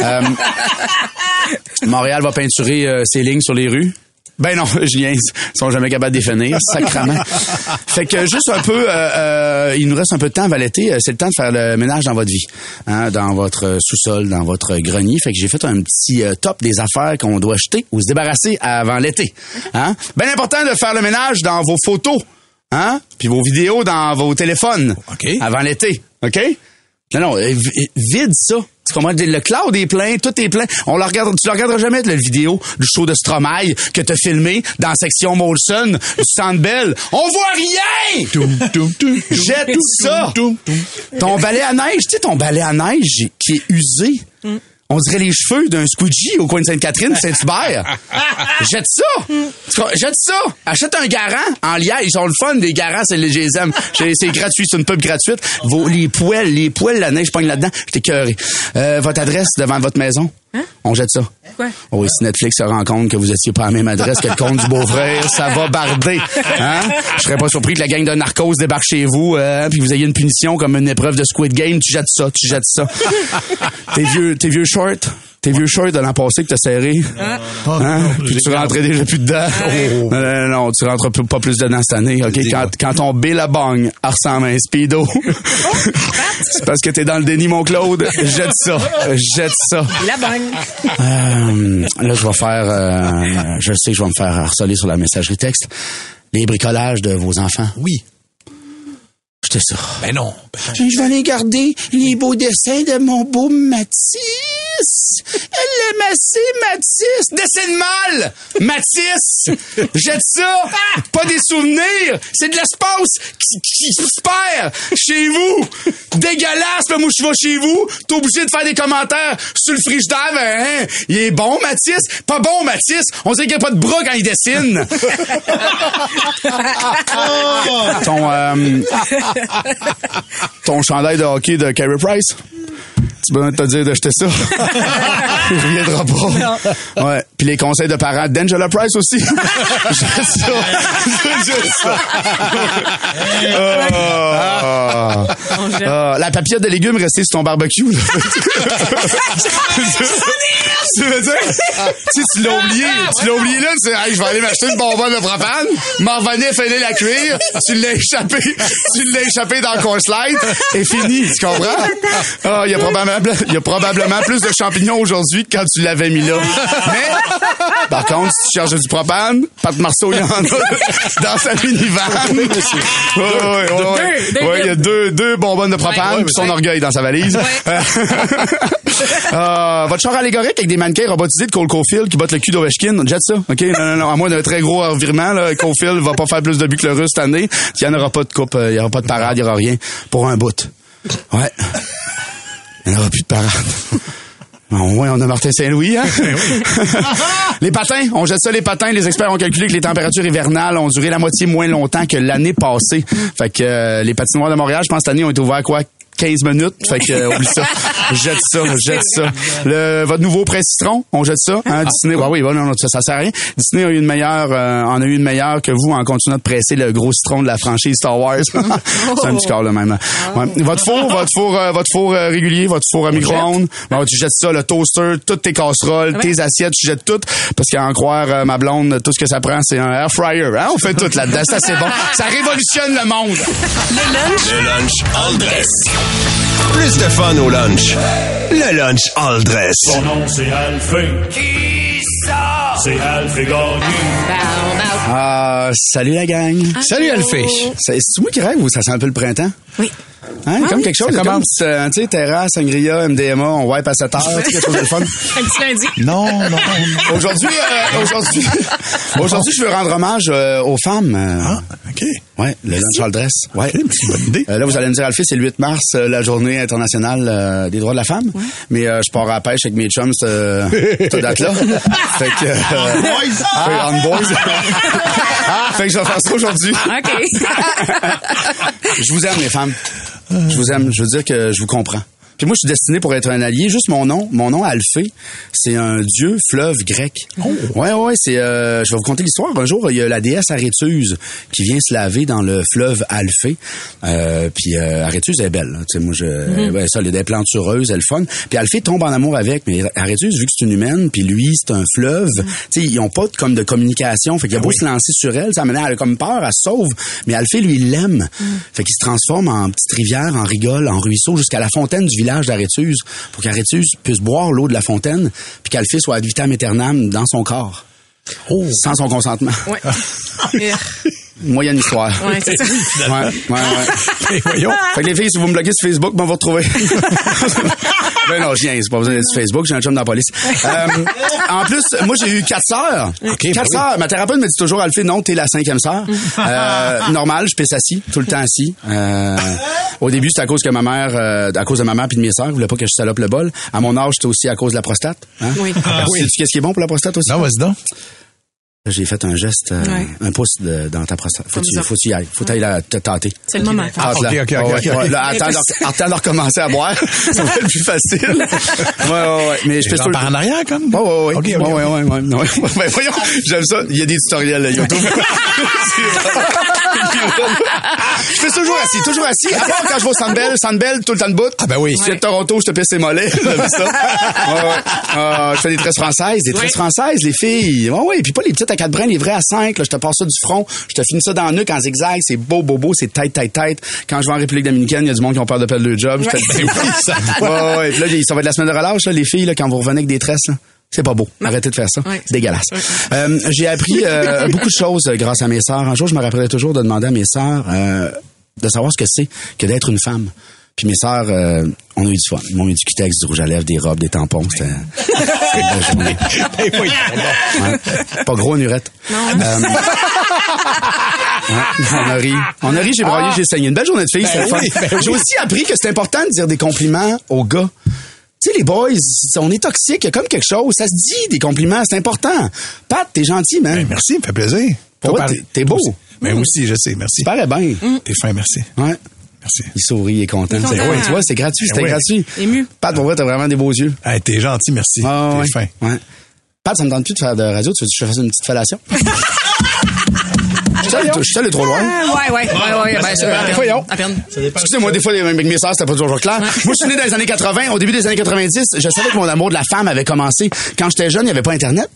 Euh, Montréal va peinturer euh, ses lignes sur les rues. Ben non, je niaise. Ils sont jamais capables de définir, sacrament. fait que juste un peu, euh, euh, il nous reste un peu de temps avant l'été. euh, C'est le temps de faire le ménage dans votre vie, hein, dans votre sous-sol, dans votre grenier. Fait que j'ai fait un petit euh, top des affaires qu'on doit jeter ou se débarrasser avant l'été. Hein? Ben important de faire le ménage dans vos photos, hein, puis vos vidéos dans vos téléphones avant l'été, ok? Non, non, euh, vi- vide ça. Tu comprends? Le cloud est plein, tout est plein. On le regarde, tu le regarderas jamais la vidéo du show de Stromae que t'as filmé dans la section Molson du Centre Bell. On voit rien! Jette ça! Ton balai à neige, tu sais, ton balai à neige qui est usé. On dirait les cheveux d'un squeegee au coin de Sainte-Catherine, Saint-Hubert. Jette ça! Jette ça! Achète un garant en liège. Ils sont le fun, des garants, c'est les GSM. C'est c'est gratuit, c'est une pub gratuite. Vos, les poêles, les poêles, la neige pogne là-dedans. J'étais cœuré. Euh, votre adresse devant votre maison? On jette ça. Quoi? Oh, et si Netflix se rend compte que vous étiez pas à la même adresse que le compte du beau-frère, ça va barder. Hein? Je serais pas surpris que la gang de narcos débarque chez vous, euh, puis vous ayez une punition comme une épreuve de Squid Game. Tu jettes ça, tu jettes ça. tes vieux, tes vieux shorts, tes vieux shorts de l'an passé que t'as serré. Hein? Puis tu rentrais déjà plus dedans. Non, non, non, non, tu rentres plus- pas plus dedans cette année. Ok, quand, quand ton billabong ressemble à un speedo, c'est parce que t'es dans le déni, mon Claude. Jette ça, jette ça. La. Euh, là, je vais faire, euh, je sais que je vais me faire harceler sur la messagerie texte. Les bricolages de vos enfants. Oui. Jetez ça. Ben non. Je vais aller garder les beaux dessins de mon beau Matisse. Elle l'aime assez, Matisse. Dessine mal, Matisse. Jette ça. Pas des souvenirs. C'est de l'espace qui, qui chez vous. Dégueulasse, moi, je vais chez vous. T'es obligé de faire des commentaires sur le frigidaire. Hein? Il est bon, Matisse? Pas bon, Matisse. On sait qu'il n'y a pas de bras quand il dessine. ton, euh, ton chandail de hockey de Carey Price? Tu peux te dire de jeter ça? Il reviendra pas. Ouais. Puis les conseils de parents d'Angela Price aussi. Jette ça. Jette ça. Ah. Ah. la papillote de légumes restée sur ton barbecue. là. tu veux dire? Tu sais, tu l'as oublié. Tu l'as oublié là. Tu sais, Hey, je vais aller m'acheter une bonbonne de propane. M'en fallait la cuire. Tu l'as échappé. Tu l'as échappé dans le coin slide. Et fini. Tu comprends? Ah, y a probablement, il y a probablement plus de champignons aujourd'hui que quand tu l'avais mis là. Mais, par contre, si tu cherches du propane, Pat Marceau, il y en a dans sa minivan. Ouais, ouais. Ouais, il y a deux, deux bonbonnes de propane puis son orgueil dans sa valise. Euh, votre char allégorique avec des mannequins robotisés de Cole Caulfield qui battent le cul d'Ovechkin, jette ça. OK? Non, non, non. À moins d'un très gros revirement, là, Caulfield va pas faire plus de buts que le russe cette année. Il y en aura pas de coupe, euh, il y aura pas de parade, il y aura rien. Pour un bout. Ouais. Il n'y aura plus de parade. On a Martin Saint-Louis, hein? les patins, on jette ça les patins. Les experts ont calculé que les températures hivernales ont duré la moitié moins longtemps que l'année passée. Fait que euh, les patinoires de Montréal, je pense, cette année, ont été ouverts quoi? 15 minutes. Fait que, euh, oublie ça. Jette ça, jette ça. Le, votre nouveau presse citron, on jette ça. Hein, Disney, ouais, oui, ouais, non, non, ça, ça sert à rien. Disney a eu une meilleure, euh, en a eu une meilleure que vous en continuant de presser le gros citron de la franchise Star Wars. C'est un petit corps, là, même. Ouais. Votre four, votre four, euh, votre four euh, régulier, votre four à micro-ondes. Bon, tu jettes ça, le toaster, toutes tes casseroles, tes assiettes, tu jettes tout. Parce qu'à en croire euh, ma blonde, tout ce que ça prend, c'est un air fryer. Hein? On fait tout là-dedans. Ça, c'est bon. Ça révolutionne le monde. Le lunch. Le lunch all dress. Plus de fun au lunch. Le lunch all dress. Son nom c'est Alphée. Qui ça? C'est Alphée Gagné. Ah, salut la gang. Salut, Alphée. C'est c'est moi qui rêve ou ça sent un peu le printemps? Oui. Hein? comme quelque chose, comme, euh, tu sais, terrasse, sangria, MDMA, on wipe à 7 heures, tu sais, quelque chose de le fun. Un petit lundi. Non, non, non. Aujourd'hui, euh, aujourd'hui, aujourd'hui, je veux rendre hommage euh, aux femmes. euh, Ah, OK. Ouais, le lunch all dress. Ouais. OK, c'est une bonne idée. Euh, là, vous allez me dire, Alphée, c'est le 8 mars, euh, la journée internationale euh, des droits de la femme. Mais euh, je pars à la pêche avec mes chums cette, euh, cette date-là. fait que... Euh, fait- on boys. fait que je vais faire ça aujourd'hui. OK. Je vous aime, les femmes. Je vous aime. Je veux dire que je vous comprends. Puis moi, je suis destiné pour être un allié. Juste mon nom, mon nom Alphée, c'est un dieu fleuve grec. Ouais, ouais, c'est. euh, je vais vous conter l'histoire. Un jour, il y a la déesse Aréthuse qui vient se laver dans le fleuve Alphée. Euh, puis euh, Aréthuse est belle. Tu sais, moi, je, ouais, ça, elle a des plantureuses, elle est fun. Puis Alphée tombe en amour avec. Mais Aréthuse, vu que c'est une humaine, puis lui, c'est un fleuve. Tu sais, ils ont pas comme de communication. Fait qu'il a beau se lancer sur elle, ça maintenant elle a comme peur, elle se sauve. Mais Alphée, lui, il l'aime. Fait qu'il se transforme en petite rivière, en rigole, en ruisseau, jusqu'à la fontaine du village d'Aréthuse, pour qu'Aréthuse puisse boire l'eau de la fontaine, puis qu'Alphée soit ad vitam aeternam dans son corps. Sans son consentement. Ouais. Moyenne histoire. Ouais, c'est ça. Ouais, ouais, ouais. voyons. Fait que les filles, si vous me bloquez sur Facebook, ben, on va retrouver. ben non, je viens, c'est pas besoin d'être sur Facebook, j'ai un chum dans la police. Euh, en plus, moi, j'ai eu quatre sœurs. OK, quatre ben sœurs. Ma thérapeute me dit toujours, Alphée, non, t'es la cinquième sœur. Euh, normal, je pisse assis, tout le temps assis. Euh, au début, c'était à cause que ma mère, euh, à cause de ma mère puis de mes sœurs, voulait pas que je salope le bol. À mon âge, c'était aussi à cause de la prostate. Hein? Oui. Sais-tu qu'est-ce qui est bon pour la prostate aussi? Non, vas-y donc. J'ai fait un geste, euh, Ouais. un pouce de- dans ta prostate. Faut que tu faut tu y ailles. Faut que tu ailles la te tâter. C'est le moment. Ah, Tâte-la. ok, ok, ok, Ouais, ok, ouais. ok. Là, attends, attends de recommencer à boire. ça va être plus facile. Ouais, ouais, ouais. Mais je ça. par en arrière, comme? Ouais, ouais, ouais. OK, ouais, OK. ouais, ouais, ouais, ouais. Ben, voyons, j'aime ça. Il y a des tutoriels, là, YouTube. je fais toujours assis, toujours assis. À part quand je vais au Sandbell, Sandbell, tout le temps de bout. Ah, ben oui. Si tu es de Toronto, je te pisse les mollets. Ça? Ouais, ouais. Euh, je fais des tresses françaises, des tresses françaises, les filles. Ouais, ouais. Puis pas les petites à quatre brins, vrais à cinq. Là, je te passe ça du front. Je te finis ça dans le nuque en zigzag. C'est beau, beau, beau. C'est tight, tight, tight. Quand je vais en République dominicaine, il y a du monde qui ont peur de perdre job. Je te ouais, ouais. Puis là, ça va être la semaine de relâche, là, les filles, là, quand vous revenez avec des tresses, là. C'est pas beau. Arrêtez de faire ça. C'est dégueulasse. Euh, j'ai appris euh, beaucoup de choses euh, grâce à mes sœurs. Un jour, je me rappellerai toujours de demander à mes sœurs euh, de savoir ce que c'est que d'être une femme. Puis mes sœurs, euh, on a eu du fun. Ils m'ont mis du Cutex, du rouge à lèvres, des robes, des tampons. C'était une journée. Ben. Ouais. Pas gros, Nurette. Euh, ouais, on a ri. On a ri, j'ai broyé, j'ai saigné. Une belle journée de filles, fun. oui, ben oui. J'ai aussi appris que c'est important de dire des compliments aux gars. Tu sais, les boys, on est toxiques, il y a comme quelque chose. Ça se dit, des compliments, c'est important. Pat, t'es gentil, man. Ben, merci, me fait plaisir. Toi, t'es- beau. Ben, moi aussi, je sais, merci. Tu parais bien. T'es fin, merci. Ouais. Merci. Il sourit, il est content. C'est ouais, tu vois, c'est gratuit, c'était Ben gratuit. Ému. Pat, pour vrai, t'as vraiment des beaux yeux. Hey, t'es gentil, merci. Ah, t'es ouais. fin. Ouais. Pat, ça me tente plus de faire de radio. Tu veux que je te fasse une petite fellation? Je suis allé- je suis allé trop loin. Ouais, ouais, ouais, ouais, ben, ça, à peine. Voyons. À peine. Excusez-moi, des fois, les- avec mes sœurs, c'était pas toujours clair. Moi, je suis né dans les années 80. Au début des années 90, je savais que mon amour de la femme avait commencé. Quand j'étais jeune, il n'y avait pas Internet.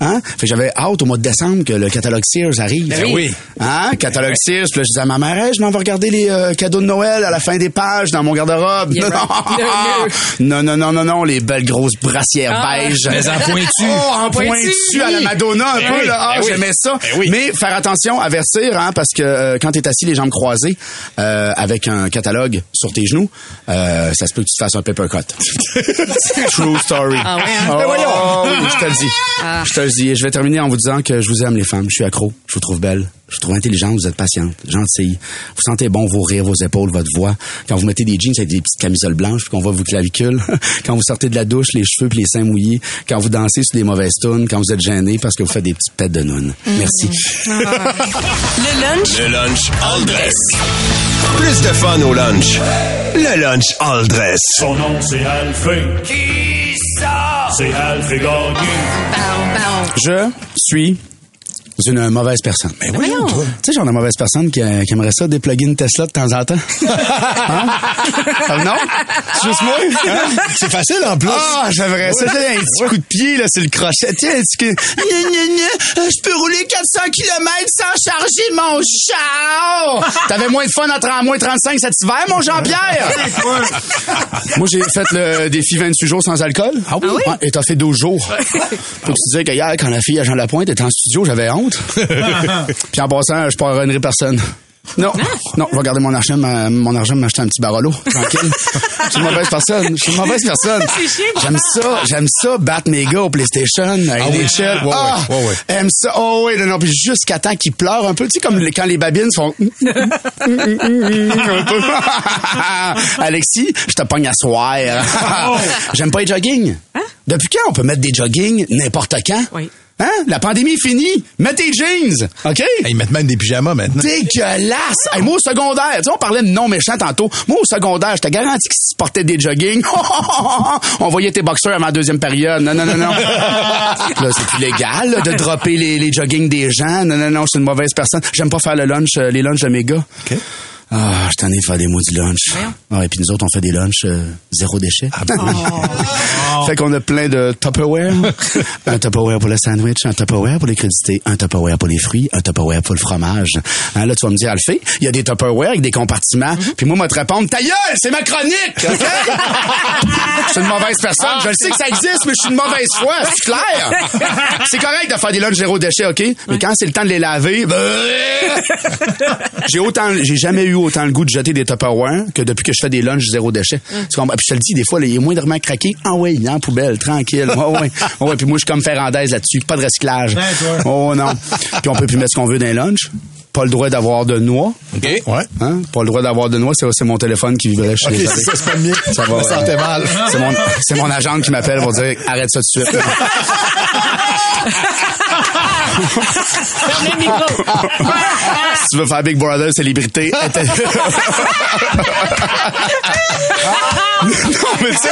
Hein? Fait que j'avais hâte au mois de décembre que le catalogue Sears arrive. Ben oui. Hein? Catalogue Sears. Puis là, je disais à ma mère, Hey, je m'en vais regarder les euh, cadeaux de Noël à la fin des pages dans mon garde-robe. Yeah, Non, right. non, non, non, non, non, les belles grosses brassières Ah. beige. Mais en pointu. Oh, en Pointu, à la Madonna un Ben peu, oui, là. Ah, ben oui. j'aimais ça. Ben. Mais faire attention, avertir, hein, parce que euh, quand t'es assis les jambes croisées euh, avec un catalogue sur tes genoux, euh, ça se peut que tu te fasses un paper cut. True story. Ah ouais, hein? Oh, Ben voyons. oui, je te le dis. Je te le dis. Et je vais terminer en vous disant que je vous aime les femmes. Je suis accro. Je vous trouve belle. Je vous trouve intelligente. Vous êtes patiente, gentille. Vous sentez bon vos rires, vos épaules, votre voix. Quand vous mettez des jeans avec des petites camisoles blanches, puis qu'on voit vos clavicules. Quand vous sortez de la douche, les cheveux puis les seins mouillés. Quand vous dansez sur des mauvaises tunes. Quand vous êtes gêné parce que vous faites des petites pètes de nounes. Merci. Le lunch? Le lunch all dress. Plus de fun au lunch. Le lunch all dress. Son nom c'est Alphée. Qui ça? C'est Alphée Gagné. Je suis une mauvaise personne. Mais voyons. Tu sais, genre de mauvaise personne qui, qui aimerait ça dépluguer une Tesla de temps en temps. Hein? Ah, non? C'est juste moi? Hein? C'est facile en plus. Ah, j'aimerais ça. J'ai un petit coup de pied là, sur le crochet. Tiens. Gna, gna, gna, je peux rouler 400 km sans charger mon char. T'avais moins de fun en 30, moins 35 cet hiver, mon Jean-Pierre? Moi, j'ai fait le défi 28 jours sans alcool. Ah oui? Et t'as fait 12 jours. Faut que tu disais que hier, quand la fille à Jean Lapointe était en studio, j'avais honte. Puis en passant, je pardonnerai personne. Non, non, je vais garder mon argent, ma- mon argent, m'acheter un petit barolo, tranquille. Je suis une mauvaise personne. Je suis une mauvaise personne. J'aime ça, j'aime ça, battre mes gars au PlayStation, Ah. Ouais, ah, ouais, ouais. aime ça. Oh oui, non, non, puis jusqu'à temps qu'ils pleurent un peu, tu sais, comme les- quand les babines font un peu. Alexis, je te pogne à soir. J'aime pas les jogging. Depuis quand on peut mettre des jogging n'importe quand? Oui. Hein? La pandémie est finie. Mets tes jeans. OK? Ils mettent même des pyjamas maintenant. Dégueulasse! Hey, moi, au secondaire, tu sais, on parlait de non méchant tantôt. Moi, au secondaire, je te garantis que si tu portais des jogging, on voyait tes boxeurs avant la deuxième période. Non, non, non, non. là, c'est plus légal, là, de dropper les, les jogging des gens. Non, non, non, je suis une mauvaise personne. J'aime pas faire le lunch, euh, les lunchs de mes gars. Ah, je t'en ai fait des maudits lunchs. Ah, et puis nous autres, on fait des lunchs euh, zéro déchet. fait qu'on a plein de Tupperware. un Tupperware pour le sandwich, un Tupperware pour les crédités, un Tupperware pour les fruits, un Tupperware pour le fromage. Hein, là, tu vas me dire, Alphée, il y a des Tupperware avec des compartiments. Puis moi, moi, te répondre, ta gueule, c'est ma chronique! OK? je suis une mauvaise personne. Je le sais que ça existe, mais je suis une mauvaise foi. C'est clair? C'est correct de faire des lunchs zéro déchet, OK? Mais quand c'est le temps de les laver, ben, j'ai autant, j'ai jamais eu autant le goût de jeter des Tupperware que depuis que je fais des lunchs zéro déchet. Tu comprends? Puis je te le dis, des fois, là, il est moindrement craqué. Ah ouais, il est en poubelle, tranquille. Ouais, ouais. Ouais, puis moi, je suis comme Ferrandaise là-dessus. Pas de recyclage. Oh non. Puis on peut plus mettre ce qu'on veut dans les lunchs. Pas le droit d'avoir de noix. OK. Ouais. Hein? Pas le droit d'avoir de noix. C'est, c'est mon téléphone qui vibrait. Je suis OK, désolé. c'est ça, c'est pas mien. Ça va. Je me sentais mal. C'est mon, c'est mon agente qui m'appelle pour dire arrête ça tout de suite. Si tu veux faire Big Brother célébrité. non, mais tu sais,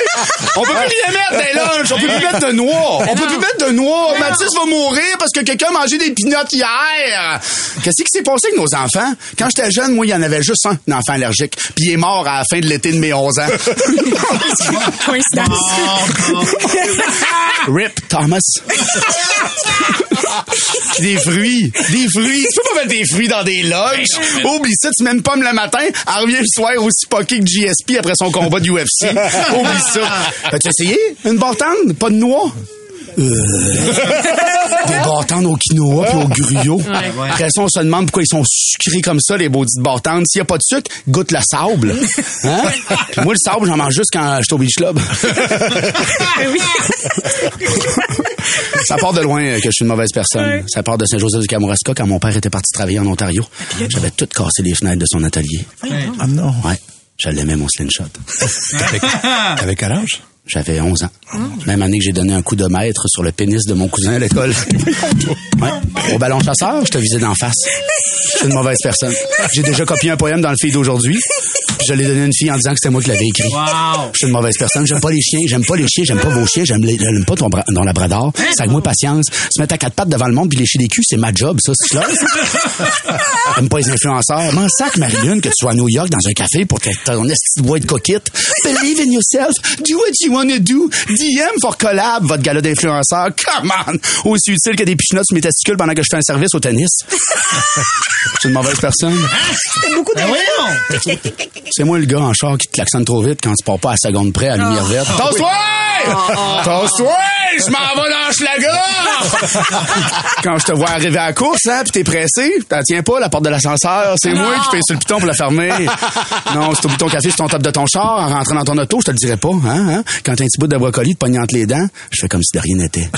on peut plus mettre les lunchs. On peut plus mettre de noix. On peut plus mettre de noix. Mathis va mourir parce que quelqu'un a mangé des pinottes hier. Qu'est-ce qui s'est passé avec nos enfants? Quand j'étais jeune, moi, il y en avait juste un enfant allergique. Puis il est mort à la fin de l'été de mes 11 ans. Coïncidence. Rip Thomas. Des fruits. Des fruits. Tu peux pas mettre des fruits dans des lunchs. Oublie ça, tu mets une pomme le matin, elle revient le soir aussi poquée que GSP après son combat du UFC. Oublie ça. As-tu essayé? Une bartende? Pas de noix? Euh, des bartendes au quinoa puis au gruyot. Après ça, on se demande pourquoi ils sont sucrés comme ça, les baudites bartendes. S'il y a pas de sucre, goûte le sable. Hein? Puis moi, le sable, j'en mange juste quand j'étais au Beach Club. Ça part de loin euh, que je suis une mauvaise personne. Ça part de Saint-Joseph-du-Kamouraska quand mon père était parti travailler en Ontario. J'avais tout cassé les fenêtres de son atelier. Ah non. Ouais. Je l'aimais, mon slingshot. Avec, avec quel âge? J'avais 11 ans. Même année que j'ai donné un coup de maître sur le pénis de mon cousin à l'école. Ouais. Au ballon chasseur, je te visais d'en face. Je suis une mauvaise personne. J'ai déjà copié un poème dans le fil d'aujourd'hui. Puis je l'ai donné à une fille en disant que c'était moi qui l'avais écrit. Je suis une mauvaise personne. J'aime pas les chiens. J'aime pas les chiens. J'aime pas vos chiens. J'aime les- j'aime pas ton, bra- ton labrador. C'est avec moi patience. Se mettre à quatre pattes devant le monde puis lécher des culs, c'est ma job, ça, c'est clair. J'aime pas les influenceurs. M'en sac, Marilyn, que tu sois à New York dans un café pour que ton esti de boîte coquette. Believe in yourself. Do what you wanna do. DM for collab, votre gala d'influenceurs. Come on! Aussi utile que des pichenottes sur mes testicules pendant que je fais un service au tennis. Je suis une mauvaise personne. C'est moi le gars en char qui te klaxonne trop vite quand tu pars pas à la seconde près à la lumière verte. Tasse-toi! Tasse-toi! Je m'en vais dans Schlager! quand je te vois arriver à la course, hein, pis t'es pressé, t'en tiens pas la porte de l'ascenseur, c'est moi qui paye sur le piton pour la fermer. non, c'est au bouton café sur ton top de ton char, en rentrant dans ton auto, je te le dirais pas, hein, hein? Quand t'as un petit bout de brocoli te pognant entre les dents, je fais comme si de rien n'était.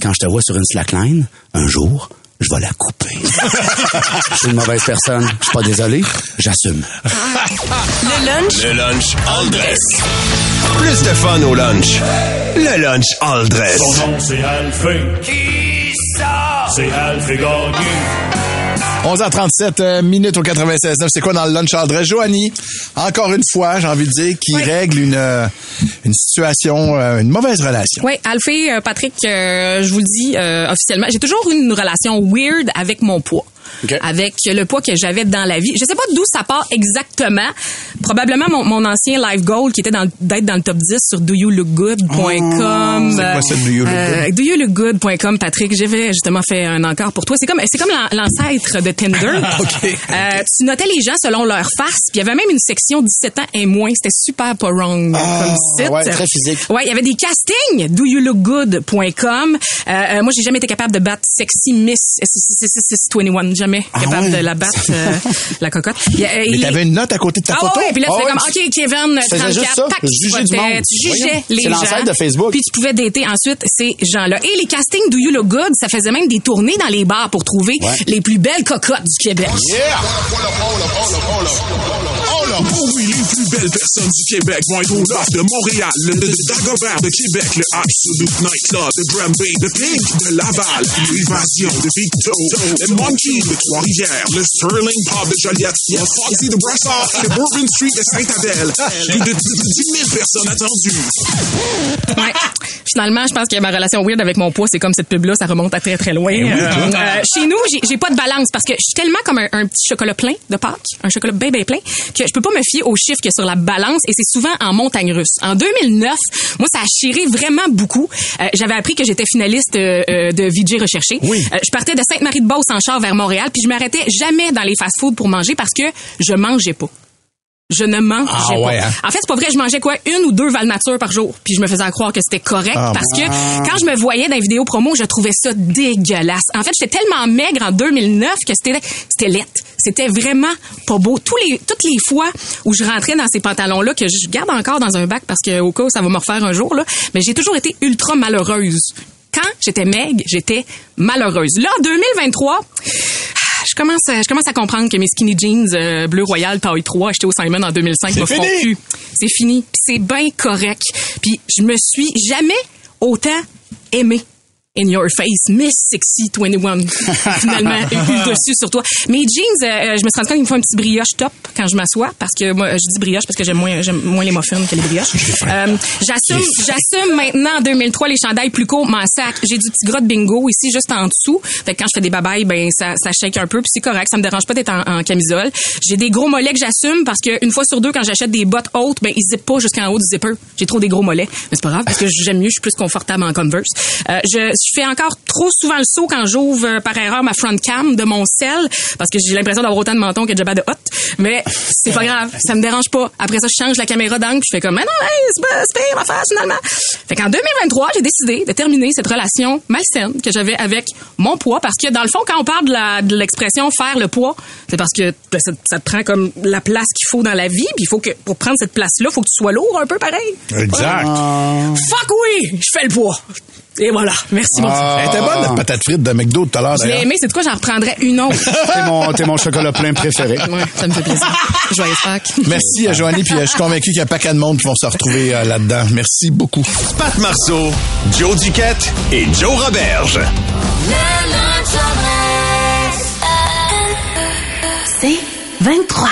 Quand je te vois sur une slackline, un jour, je vais la couper. je suis une mauvaise personne. Je suis pas désolé. J'assume. Le lunch Le lunch all dress. Plus de fun au lunch. Le lunch all dress. Son nom c'est Alphée. Qui ça? C'est Gagné. 11h37 euh, minutes au 96.9. C'est quoi dans le lunch Aldress? Joanie, encore une fois, j'ai envie de dire, qui règle une, euh, une situation, euh, une mauvaise relation. Oui, Alphée, Patrick, euh, je vous le dis euh, officiellement, j'ai toujours eu une relation weird avec mon poids. Avec le poids que j'avais dans la vie. Je sais pas d'où ça part exactement. Probablement mon, mon ancien life goal qui était d'être dans le top 10 sur doyoulookgood.com. c'est Look Euh, doyoulookgood.com, Patrick. J'avais justement fait un encore pour toi. C'est comme, c'est comme l'an- l'ancêtre de Tinder. Euh, tu notais les gens selon leur face. Puis il y avait même une section 17 ans et moins. C'était super pas wrong comme site. ouais, très physique. Ouais, il y avait des castings. doyoulookgood.com. Euh, euh, moi, j'ai jamais été capable de battre sexy Miss 21. Jamais capable de la battre, euh, la cocotte. Il y a- Mais t'avais une note à côté de ta ah photo? ouais, puis là, tu Ah comme, OK, Kevin, Tu faisais juste 34, ça, tac, tu juger du monde. tu jugeais les C'est gens. l'ancêtre de Facebook. Puis tu pouvais dater ensuite ces gens-là. Et les castings Do You Look Good, ça faisait même des tournées dans les bars pour trouver Ouais. les plus belles cocottes du Québec. Oh là, oh oui, les plus belles personnes du Québec vont être au loft de Montréal, le, le, le Dagobert de Québec, le Absolute Nightclub de Granby, le Pink de Laval, l'évasion de Victo, le Monkey de Trois-Rivières, le Sterling Pub de Joliette, le Foxy de Brassard et le Bourbon Street de Saint-Adèle. Plus de 10 000 personnes attendues. Ouais. Finalement, je pense que ma relation weird avec mon poids, c'est comme cette pub-là, ça remonte à très très loin. Eh Euh, euh, chez nous, j'ai- pas de balance parce que je suis tellement comme un, un petit chocolat plein de Pâques, un chocolat bien bien plein, que je peux pas me fier aux chiffres qu'il y a sur la balance et c'est souvent en montagne russe. En 2009, moi, ça a chiré vraiment beaucoup. Euh, J'avais appris que j'étais finaliste euh, de VJ recherché. Oui. Euh, je partais de Sainte-Marie-de-Beauce en char vers Montréal, puis je m'arrêtais jamais dans les fast-foods pour manger parce que je mangeais pas. Je ne mangeais Ah pas. ouais, hein? En fait, c'est pas vrai, je mangeais quoi? Une ou deux Valnature par jour, puis je me faisais croire que c'était correct Ah, parce que quand je me voyais dans les vidéos promo, je trouvais ça dégueulasse. En fait, j'étais tellement maigre en 2009 que c'était c'était lettre. C'était vraiment pas beau. Tous les toutes les fois où je rentrais dans ces pantalons là que je garde encore dans un bac parce que au cas où ça va me refaire un jour là, mais j'ai toujours été ultra malheureuse. Quand j'étais maigre, j'étais malheureuse. Là, en 2023, je commence, à, je commence à comprendre que mes skinny jeans euh, bleu royal taille 3 achetés au Simon en 2005 C'est me fini. plus. C'est fini. C'est bien correct. Puis je me suis jamais autant aimée. In your face, Miss Sexy 21. Finalement, eu le dessus sur toi. Mes jeans, euh, je me suis rendu compte qu'il me faut un petit brioche top quand je m'assois parce que moi, je dis brioche parce que j'aime moins, j'aime moins les muffins que les brioches. Euh, j'assume, j'assume maintenant en 2003 les chandails plus courts, m'en sac. J'ai du petit gras de bingo ici juste en dessous. Fait que quand je fais des babayes, ben ça, ça shake un peu puis c'est correct. Ça me dérange pas d'être en, en camisole. J'ai des gros mollets que j'assume parce que une fois sur deux quand j'achète des bottes hautes, ben ils zippent pas jusqu'en haut du zipper. J'ai trop des gros mollets, mais c'est pas grave parce que j'aime mieux, je suis plus confortable en Converse. Euh, je, je fais encore trop souvent le saut quand j'ouvre euh, par erreur ma front cam de mon sel parce que j'ai l'impression d'avoir autant de menton que de Jabba de Hot. Mais c'est pas grave, ça me dérange pas. Après ça, je change la caméra d'angle puis je fais comme mais non, hey, c'est pas c'est ma face finalement. Fait qu'en 2023, j'ai décidé de terminer cette relation malsaine que j'avais avec mon poids parce que dans le fond, quand on parle de la- de l'expression faire le poids, c'est parce que ben, ça, ça te prend comme la place qu'il faut dans la vie puis il faut que pour prendre cette place-là, faut que tu sois lourd un peu pareil. Exact. Fuck oui, je fais le poids. Et voilà. Merci beaucoup. Elle était bonne, notre patate frite de McDo tout à l'heure, Je l'ai aimé, c'est de quoi j'en reprendrais une autre. T'es mon, t'es mon chocolat plein préféré. Ouais, ça me fait plaisir. Joyeux Pâques. Merci à Joanie, puis euh, je suis convaincu qu'il y a pas qu'à de monde qui vont se retrouver euh, là-dedans. Merci beaucoup. Pat Marceau, Joe Duquette et Joe Roberge. C'est 23.